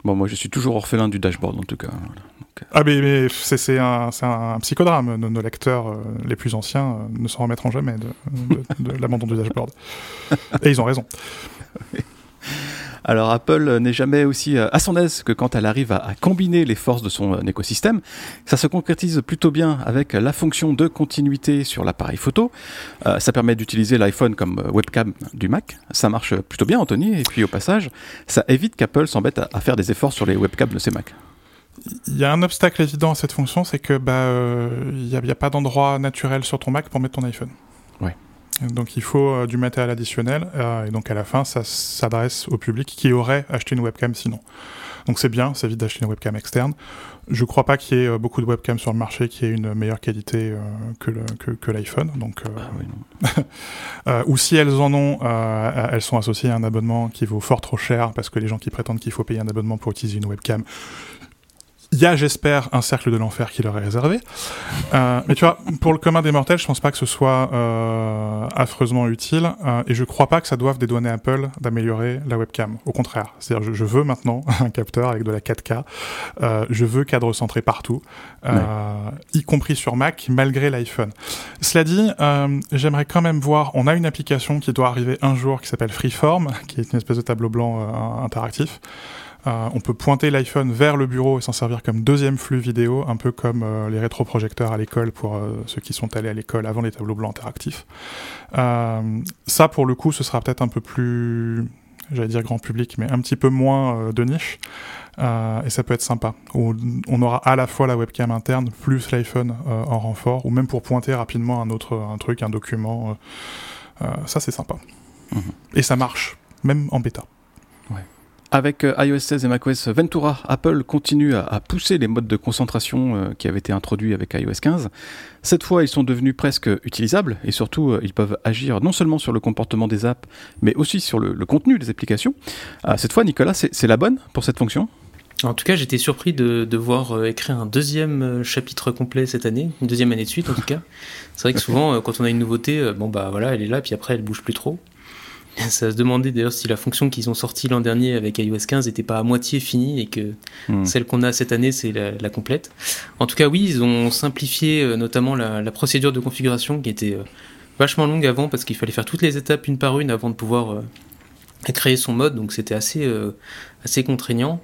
Bon, moi, je suis toujours orphelin du dashboard, en tout cas. Ah, mais, mais c'est un, un, psychodrame. Nos, lecteurs euh, les plus anciens euh, ne s'en remettront jamais de, de, de l'abandon du dashboard. Et ils ont raison. Alors Apple n'est jamais aussi euh, à son aise que quand elle arrive à, combiner les forces de son euh, écosystème. Ça se concrétise plutôt bien avec la fonction de continuité sur l'appareil photo. Euh, ça permet d'utiliser l'iPhone comme webcam du Mac. Ça marche plutôt bien, Anthony. Et puis au passage, ça évite qu'Apple s'embête à, faire des efforts sur les webcams de ses Macs. Il y a un obstacle évident à cette fonction, c'est que bah il n'y a, a, pas d'endroit naturel sur ton Mac pour mettre ton iPhone. Donc il faut euh, du matériel additionnel, euh, et donc à la fin, ça s'adresse au public qui aurait acheté une webcam sinon. Donc c'est bien, ça évite d'acheter une webcam externe. Je crois pas qu'il y ait euh, beaucoup de webcams sur le marché qui aient une meilleure qualité que l'iPhone. Donc, ah ou si elles en ont, elles sont associées à un abonnement qui vaut fort trop cher parce que les gens qui prétendent qu'il faut payer un abonnement pour utiliser une webcam il y a, j'espère, un cercle de l'enfer qui leur est réservé. Euh, mais tu vois, pour le commun des mortels, je pense pas que ce soit euh, affreusement utile. Euh, et je crois pas que ça doive dédouaner Apple d'améliorer la webcam. Au contraire. C'est-à-dire, je, veux maintenant un capteur avec de la 4K. Euh, je veux cadre centré partout, y compris sur Mac, malgré l'iPhone. Cela dit, j'aimerais quand même voir. On a une application qui doit arriver un jour qui s'appelle Freeform, qui est une espèce de tableau blanc interactif. Euh, on peut pointer l'iPhone vers le bureau et s'en servir comme deuxième flux vidéo, un peu comme euh, les rétroprojecteurs à l'école pour euh, ceux qui sont allés à l'école avant les tableaux blancs interactifs. ça, pour le coup, ce sera peut-être un peu plus, j'allais dire grand public, mais un petit peu moins de niche. et ça peut être sympa. On, on aura à la fois la webcam interne plus l'iPhone en renfort, ou même pour pointer rapidement un autre un truc, un document. ça, c'est sympa. Mhm. Et ça marche, même en bêta. Avec euh, iOS 16 et macOS Ventura, Apple continue à, pousser les modes de concentration euh, qui avaient été introduits avec iOS 15. Cette fois, ils sont devenus presque utilisables et surtout, euh, ils peuvent agir non seulement sur le comportement des apps, mais aussi sur le, contenu des applications. cette fois, Nicolas, c'est la bonne pour cette fonction? En tout cas, j'étais surpris de, de, voir écrire un deuxième chapitre complet cette année, une deuxième année de suite en tout cas. C'est vrai que souvent, quand on a une nouveauté, bon bah voilà, elle est là, puis après elle bouge plus trop. Ça se demandait d'ailleurs si la fonction qu'ils ont sortie l'an dernier avec iOS 15 n'était pas à moitié finie et que hmm. celle qu'on a cette année, c'est la, complète. En tout cas, oui, ils ont simplifié euh, notamment la, procédure de configuration qui était euh, vachement longue avant parce qu'il fallait faire toutes les étapes une par une avant de pouvoir euh, créer son mode, donc c'était assez, assez contraignant.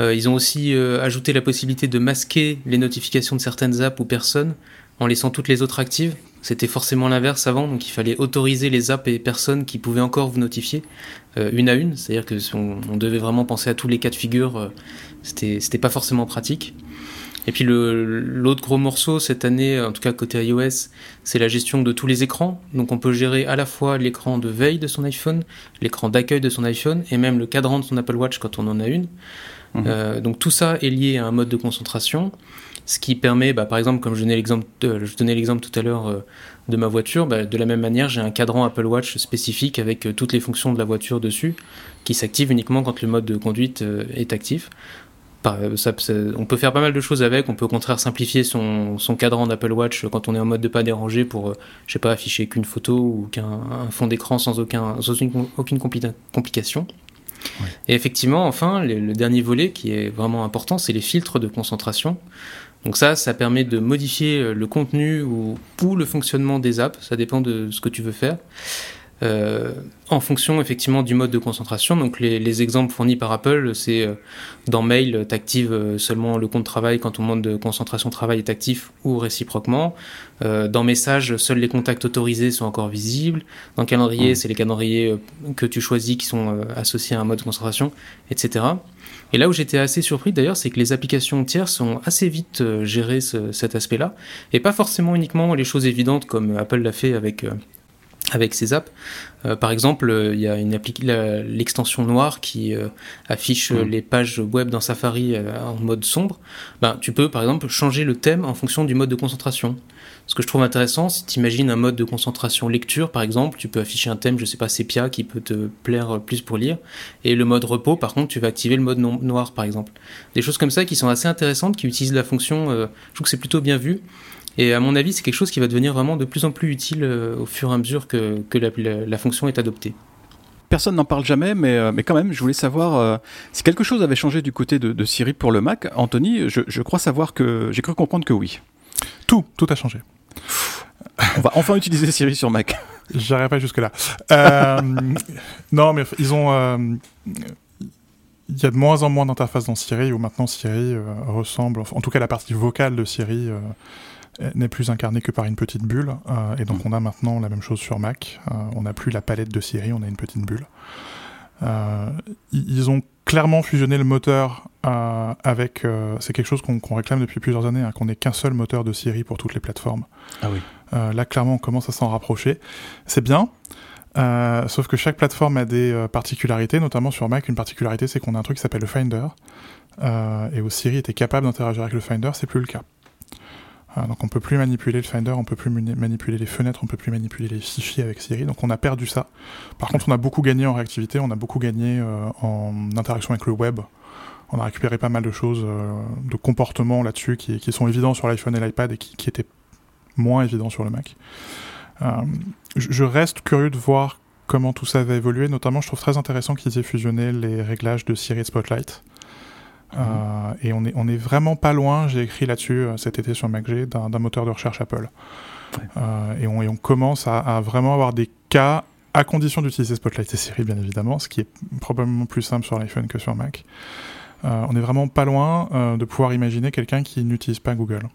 ils ont aussi ajouté la possibilité de masquer les notifications de certaines apps ou personnes en laissant toutes les autres actives. C'était forcément l'inverse avant, donc il fallait autoriser les apps et personnes qui pouvaient encore vous notifier euh, une à une. C'est-à-dire que on, on, devait vraiment penser à tous les cas de figure. Euh, c'était pas forcément pratique. Et puis l'autre gros morceau cette année, en tout cas côté iOS, c'est la gestion de tous les écrans. Donc on peut gérer à la fois l'écran de veille de son iPhone, l'écran d'accueil de son iPhone et même le cadran de son Apple Watch quand on en a une. Mmh. Euh, donc tout ça est lié à un mode de concentration ce qui permet, bah, par exemple, comme je donnais l'exemple, je donnais l'exemple tout à l'heure euh, de ma voiture, bah, de la même manière, j'ai un cadran Apple Watch spécifique avec euh, toutes les fonctions de la voiture dessus, qui s'active uniquement quand le mode de conduite euh, est actif. on peut faire pas mal de choses avec. On peut au contraire simplifier son, cadran d'Apple Watch quand on est en mode de pas déranger pour, je sais pas, afficher qu'une photo ou qu'un fond d'écran sans, aucun, aucune, complication. Et effectivement, enfin, le, dernier volet qui est vraiment important, c'est les filtres de concentration. Donc ça, ça permet de modifier euh, le contenu ou, le fonctionnement des apps, ça dépend de ce que tu veux faire. Euh, en fonction effectivement du mode de concentration. Donc les, exemples fournis par Apple, c'est euh, dans Mail, tu actives seulement le compte travail quand ton mode de concentration travail est actif ou réciproquement. dans Message, seuls les contacts autorisés sont encore visibles. Dans Calendrier, c'est les calendriers que tu choisis qui sont associés à un mode de concentration, etc. Et là où j'étais assez surpris d'ailleurs, c'est que les applications tierces ont assez vite euh, géré cet aspect-là, et pas forcément uniquement les choses évidentes comme Apple l'a fait avec euh, avec ses apps. Euh, par exemple, il y a une l'extension noire qui affiche mm. les pages web dans Safari en mode sombre. Ben, tu peux par exemple changer le thème en fonction du mode de concentration. Ce que je trouve intéressant, si tu imagines un mode de concentration lecture, par exemple, tu peux afficher un thème, je sais pas, sépia, qui peut te plaire plus pour lire. Et le mode repos, par contre, tu vas activer le mode noir, par exemple. Des choses comme ça qui sont assez intéressantes, qui utilisent la fonction, euh, je trouve que c'est plutôt bien vu. Et à mon avis, c'est quelque chose qui va devenir vraiment de plus en plus utile euh, au fur et à mesure que, la, fonction est adoptée personne n'en parle jamais, mais, euh, mais quand même, je voulais savoir si quelque chose avait changé du côté de, Siri pour le Mac. Anthony, je, je crois savoir que j'ai cru comprendre que oui. Tout, tout a changé. On va enfin utiliser Siri sur Mac. J'arrive pas jusque-là. Euh, non, mais ils ont. Euh, il y a de moins en moins d'interfaces dans Siri, où maintenant Siri euh, ressemble. En tout cas, la partie vocale de Siri n'est plus incarnée que par une petite bulle. et donc, mm. on a maintenant la même chose sur Mac. on n'a plus la palette de Siri, on a une petite bulle. ils ont clairement fusionné le moteur avec. c'est quelque chose qu'on réclame depuis plusieurs années, hein, qu'on n'ait qu'un seul moteur de Siri pour toutes les plateformes. Ah oui. Euh, là, clairement, on commence à s'en rapprocher. C'est bien. Euh, sauf que chaque plateforme a des euh, particularités, notamment sur Mac. Une particularité, c'est qu'on a un truc qui s'appelle le Finder. et où Siri était capable d'interagir avec le Finder, c'est plus le cas. Donc on peut plus manipuler le Finder, on peut plus manipuler les fenêtres, on peut plus manipuler les fichiers avec Siri. Donc on a perdu ça. Par contre, on a beaucoup gagné en réactivité, on a beaucoup gagné en interaction avec le web. On a récupéré pas mal de choses, de comportements là-dessus qui, sont évidents sur l'iPhone et l'iPad et qui, étaient moins évident sur le Mac. Euh, je reste curieux de voir comment tout ça va évoluer. Notamment, je trouve très intéressant qu'ils aient fusionné les réglages de Siri et Spotlight. Euh, mhm. et on est, on est vraiment pas loin, j'ai écrit là-dessus euh, cet été sur MacG, d'un moteur de recherche Apple. et, on, on, commence à, vraiment avoir des cas, à condition d'utiliser Spotlight et Siri, bien évidemment, ce qui est probablement plus simple sur l'iPhone que sur Mac. on est vraiment pas loin de pouvoir imaginer quelqu'un qui n'utilise pas Google.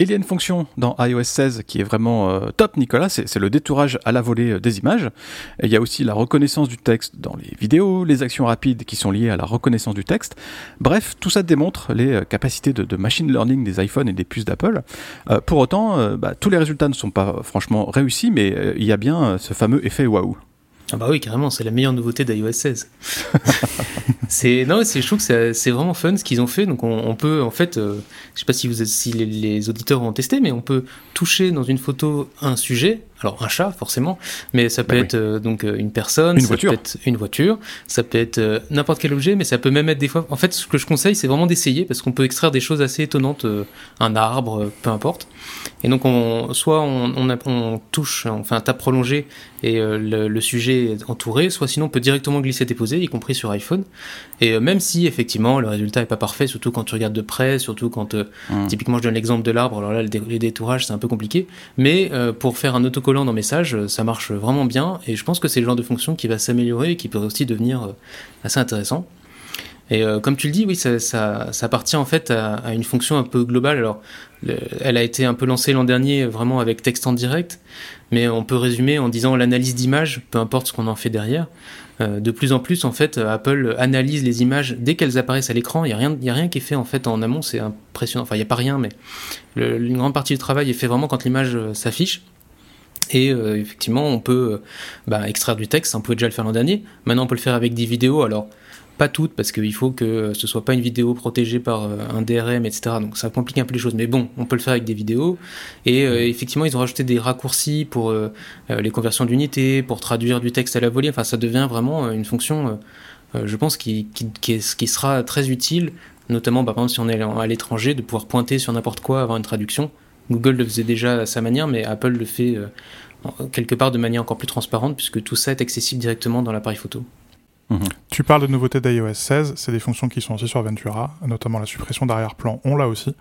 Il y a une fonction dans iOS 16 qui est vraiment euh, top, Nicolas, c'est le détourage à la volée euh, des images. il y a aussi la reconnaissance du texte dans les vidéos, les actions rapides qui sont liées à la reconnaissance du texte. Bref, tout ça démontre les euh, capacités de, machine learning des iPhones et des puces d'Apple. pour autant, bah, tous les résultats ne sont pas franchement réussis, mais il y a bien ce fameux effet waouh. Ah bah oui, carrément, c'est la meilleure nouveauté d'iOS 16. c'est non, c'est je trouve que c'est vraiment fun ce qu'ils ont fait. Donc on, peut en fait, euh, je sais pas si vous si les, auditeurs ont testé, mais on peut toucher dans une photo un sujet. Alors un chat forcément, mais ça peut bah être euh, donc euh, une personne, une ça voiture. peut être une voiture, ça peut être n'importe quel objet, mais ça peut même être des fois. En fait, ce que je conseille, c'est vraiment d'essayer parce qu'on peut extraire des choses assez étonnantes, un arbre, peu importe. Et donc on soit on, on, on touche, on fait un tap prolongé et le, le sujet est entouré, soit sinon on peut directement glisser déposer, y compris sur iPhone. Et euh, même si effectivement le résultat est pas parfait, surtout quand tu regardes de près, surtout quand euh, mmh. typiquement je donne l'exemple de l'arbre, alors là les détourages c'est un peu compliqué, mais euh, pour faire un autocollant dans message, ça marche vraiment bien et je pense que c'est le genre de fonction qui va s'améliorer et qui pourrait aussi devenir assez intéressant. Et comme tu le dis, oui, ça, appartient en fait à, une fonction un peu globale. Alors, elle a été un peu lancée l'an dernier vraiment avec texte en direct, mais on peut résumer en disant l'analyse d'image, peu importe ce qu'on en fait derrière. Euh, de plus en plus, en fait, Apple analyse les images dès qu'elles apparaissent à l'écran. Il n'y a, rien, a rien qui est fait en fait en amont, c'est impressionnant. Enfin, il n'y a pas rien, mais une grande partie du travail est fait vraiment quand l'image euh, s'affiche. Et euh, effectivement, on peut bah, extraire du texte, on pouvait déjà le faire l'an dernier. Maintenant, on peut le faire avec des vidéos. Alors, pas toutes, parce qu'il faut que ce soit pas une vidéo protégée par euh, un DRM, etc. Donc ça complique un peu les choses. Mais bon, on peut le faire avec des vidéos. Et euh, effectivement, ils ont rajouté des raccourcis pour euh, les conversions d'unités, pour traduire du texte à la volée. Enfin, ça devient vraiment une fonction, je pense, qui, qui, qui, sera très utile, notamment bah, par exemple si on est à l'étranger, de pouvoir pointer sur n'importe quoi, avoir une traduction. Google le faisait déjà à sa manière, mais Apple le fait quelque part de manière encore plus transparente, puisque tout ça est accessible directement dans l'appareil photo. Mhm. Tu parles de nouveautés d'iOS 16, c'est des fonctions qui sont aussi sur Ventura, notamment la suppression d'arrière-plan, on l'a aussi.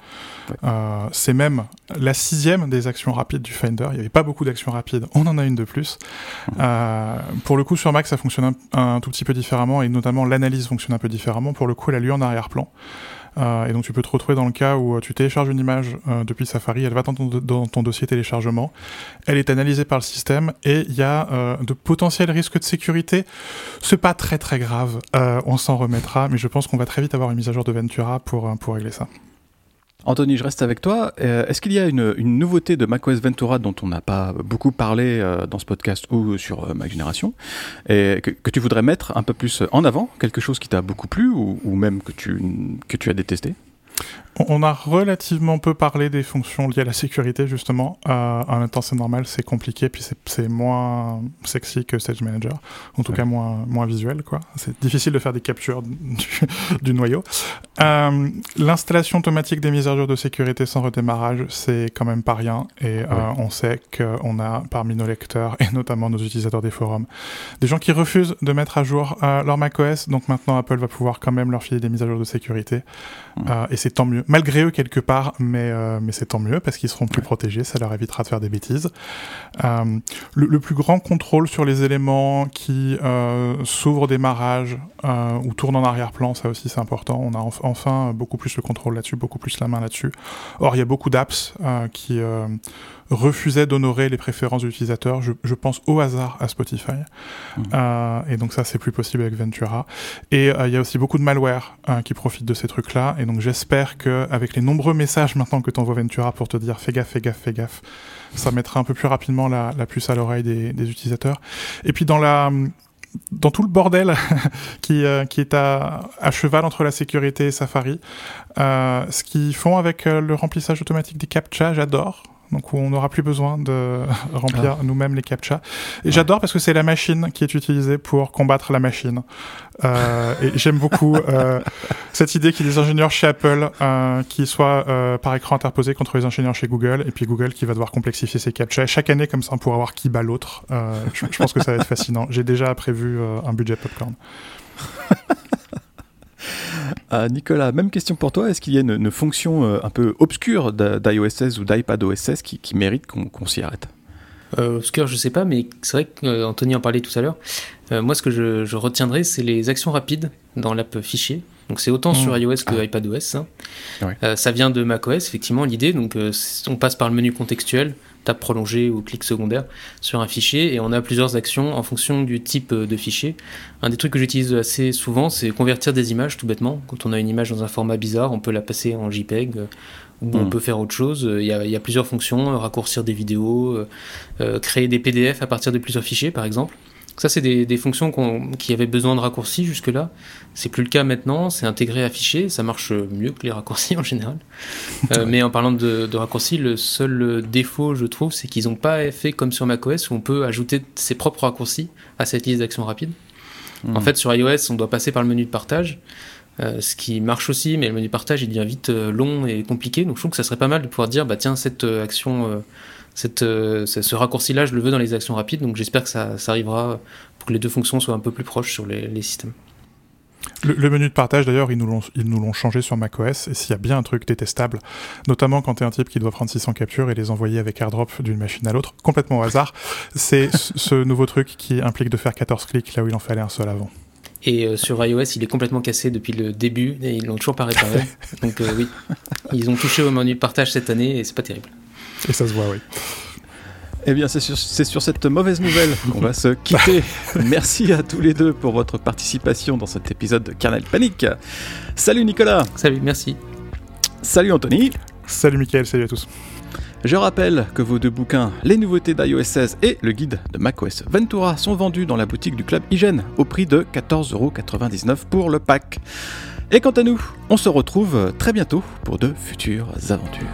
Euh, c'est même la sixième des actions rapides du Finder, il n'y avait pas beaucoup d'actions rapides, on en a une de plus. Mhm. Euh, pour le coup, sur Mac, ça fonctionne un, tout petit peu différemment, et notamment l'analyse fonctionne un peu différemment. Pour le coup, elle a lieu en arrière-plan. Euh, et donc tu peux te retrouver dans le cas où euh, tu télécharges une image euh, depuis Safari, elle va dans ton, dossier téléchargement, elle est analysée par le système et il y a de potentiels risques de sécurité. C'est pas très très grave, on s'en remettra, mais je pense qu'on va très vite avoir une mise à jour de Ventura pour régler ça. Anthony, je reste avec toi. Euh, est-ce qu'il y a une, nouveauté de macOS Ventura dont on n'a pas beaucoup parlé euh, dans ce podcast ou sur euh, Mac Génération? Et que, tu voudrais mettre un peu plus en avant? Quelque chose qui t'a beaucoup plu ou, ou même que tu, que tu as détesté? On a relativement peu parlé des fonctions liées à la sécurité, justement. Euh, en même temps, c'est normal, c'est compliqué, puis c'est moins sexy que Stage Manager. En tout cas, moins, moins visuel, quoi. C'est difficile de faire des captures du, noyau. Euh, l'installation automatique des mises à jour de sécurité sans redémarrage, c'est quand même pas rien. Et euh, on sait qu'on a parmi nos lecteurs, et notamment nos utilisateurs des forums, des gens qui refusent de mettre à jour leur macOS. Donc maintenant, Apple va pouvoir quand même leur filer des mises à jour de sécurité. et c'est tant mieux malgré eux quelque part, mais, euh, mais c'est tant mieux parce qu'ils seront plus protégés, ça leur évitera de faire des bêtises. Euh, le, plus grand contrôle sur les éléments qui euh, s'ouvrent au démarrage ou tournent en arrière-plan, ça aussi c'est important. On a enfin beaucoup plus le contrôle là-dessus, beaucoup plus la main là-dessus. Or, il y a beaucoup d'apps qui refusait d'honorer les préférences de l'utilisateur. Je, je, pense au hasard à Spotify. Mmh. Euh, et donc ça, c'est plus possible avec Ventura. Et euh, il y a aussi beaucoup de malware euh, qui profite de ces trucs-là. Et donc j'espère que avec les nombreux messages maintenant que t'envoies Ventura pour te dire fais gaffe, fais gaffe, fais gaffe, ça mettra un peu plus rapidement la, la puce à l'oreille des, des, utilisateurs. Et puis dans la dans tout le bordel qui, euh, qui est à, à, cheval entre la sécurité et Safari, euh, ce qu'ils font avec euh, le remplissage automatique des captcha, j'adore donc on n'aura plus besoin de remplir ah. nous-mêmes les captcha. Et j'adore parce que c'est la machine qui est utilisée pour combattre la machine. Euh, et j'aime beaucoup euh, cette idée qu'il y ait des ingénieurs chez Apple euh, qui soient euh, par écran interposés contre les ingénieurs chez Google, et puis Google qui va devoir complexifier ses captcha. Et chaque année comme ça, pour avoir qui bat l'autre. Euh, je, je, pense que ça va être fascinant. J'ai déjà prévu euh, un budget popcorn. Ah, Nicolas, même question pour toi. Est-ce qu'il y a une, fonction euh, un peu obscure d'iOS 16 ou d'iPadOS 16 qui, qui mérite qu'on s'y arrête? Euh, obscure, je sais pas, mais c'est vrai qu'Anthony en parlait tout à l'heure. Euh, moi, ce que je, je retiendrai, c'est les actions rapides dans l'app fichier. Donc c'est autant sur mmh. iOS que ah. iPadOS. Hein. Euh, ça vient de macOS, effectivement, l'idée. Donc on passe par le menu contextuel, tape prolongée ou clic secondaire sur un fichier et on a plusieurs actions en fonction du type de fichier. Un des trucs que j'utilise assez souvent, c'est convertir des images tout bêtement. Quand on a une image dans un format bizarre, on peut la passer en JPEG ou on hmm. peut faire autre chose. Il y, a, il y, a, plusieurs fonctions, raccourcir des vidéos, euh, créer des PDF à partir de plusieurs fichiers par exemple. Ça, c'est des, fonctions qui avaient besoin de raccourcis jusque-là. C'est plus le cas maintenant, c'est intégré affiché, ça marche mieux que les raccourcis en général. Euh, mais en parlant de, raccourcis, le seul défaut, je trouve, c'est qu'ils n'ont pas fait comme sur macOS où on peut ajouter ses propres raccourcis à cette liste d'actions rapides. En hmm. fait, sur iOS, on doit passer par le menu de partage. Euh, ce qui marche aussi, mais le menu de partage il devient vite euh, long et compliqué. Donc je trouve que ça serait pas mal de pouvoir dire bah tiens cette action cette, ce raccourci-là, je le veux dans les actions rapides, donc j'espère que ça, ça, arrivera pour que les deux fonctions soient un peu plus proches sur les, les systèmes. Le, menu de partage, d'ailleurs, ils nous l'ont changé sur macOS, et s'il y a bien un truc détestable, notamment quand tu es un type qui doit prendre 600 captures et les envoyer avec AirDrop d'une machine à l'autre, complètement au hasard, c'est ce nouveau truc qui implique de faire 14 clics là où il en fallait un seul avant. Et euh, sur iOS, il est complètement cassé depuis le début, et ils l'ont toujours pas réparé. Donc euh, oui, ils ont touché au menu de partage cette année, et c'est pas terrible. Et ça se voit, oui. Eh bien, c'est sur, sur, cette mauvaise nouvelle qu'on va se quitter. Merci à tous les deux pour votre participation dans cet épisode de Kernel Panic. Salut Nicolas. Salut, merci. Salut Anthony. Salut Mickaël, salut à tous. Je rappelle que vos deux bouquins, Les nouveautés d'iOS 16 et le guide de macOS Ventura, sont vendus dans la boutique du club Hygiène au prix de 14,99€ pour le pack. Et quant à nous, on se retrouve très bientôt pour de futures aventures.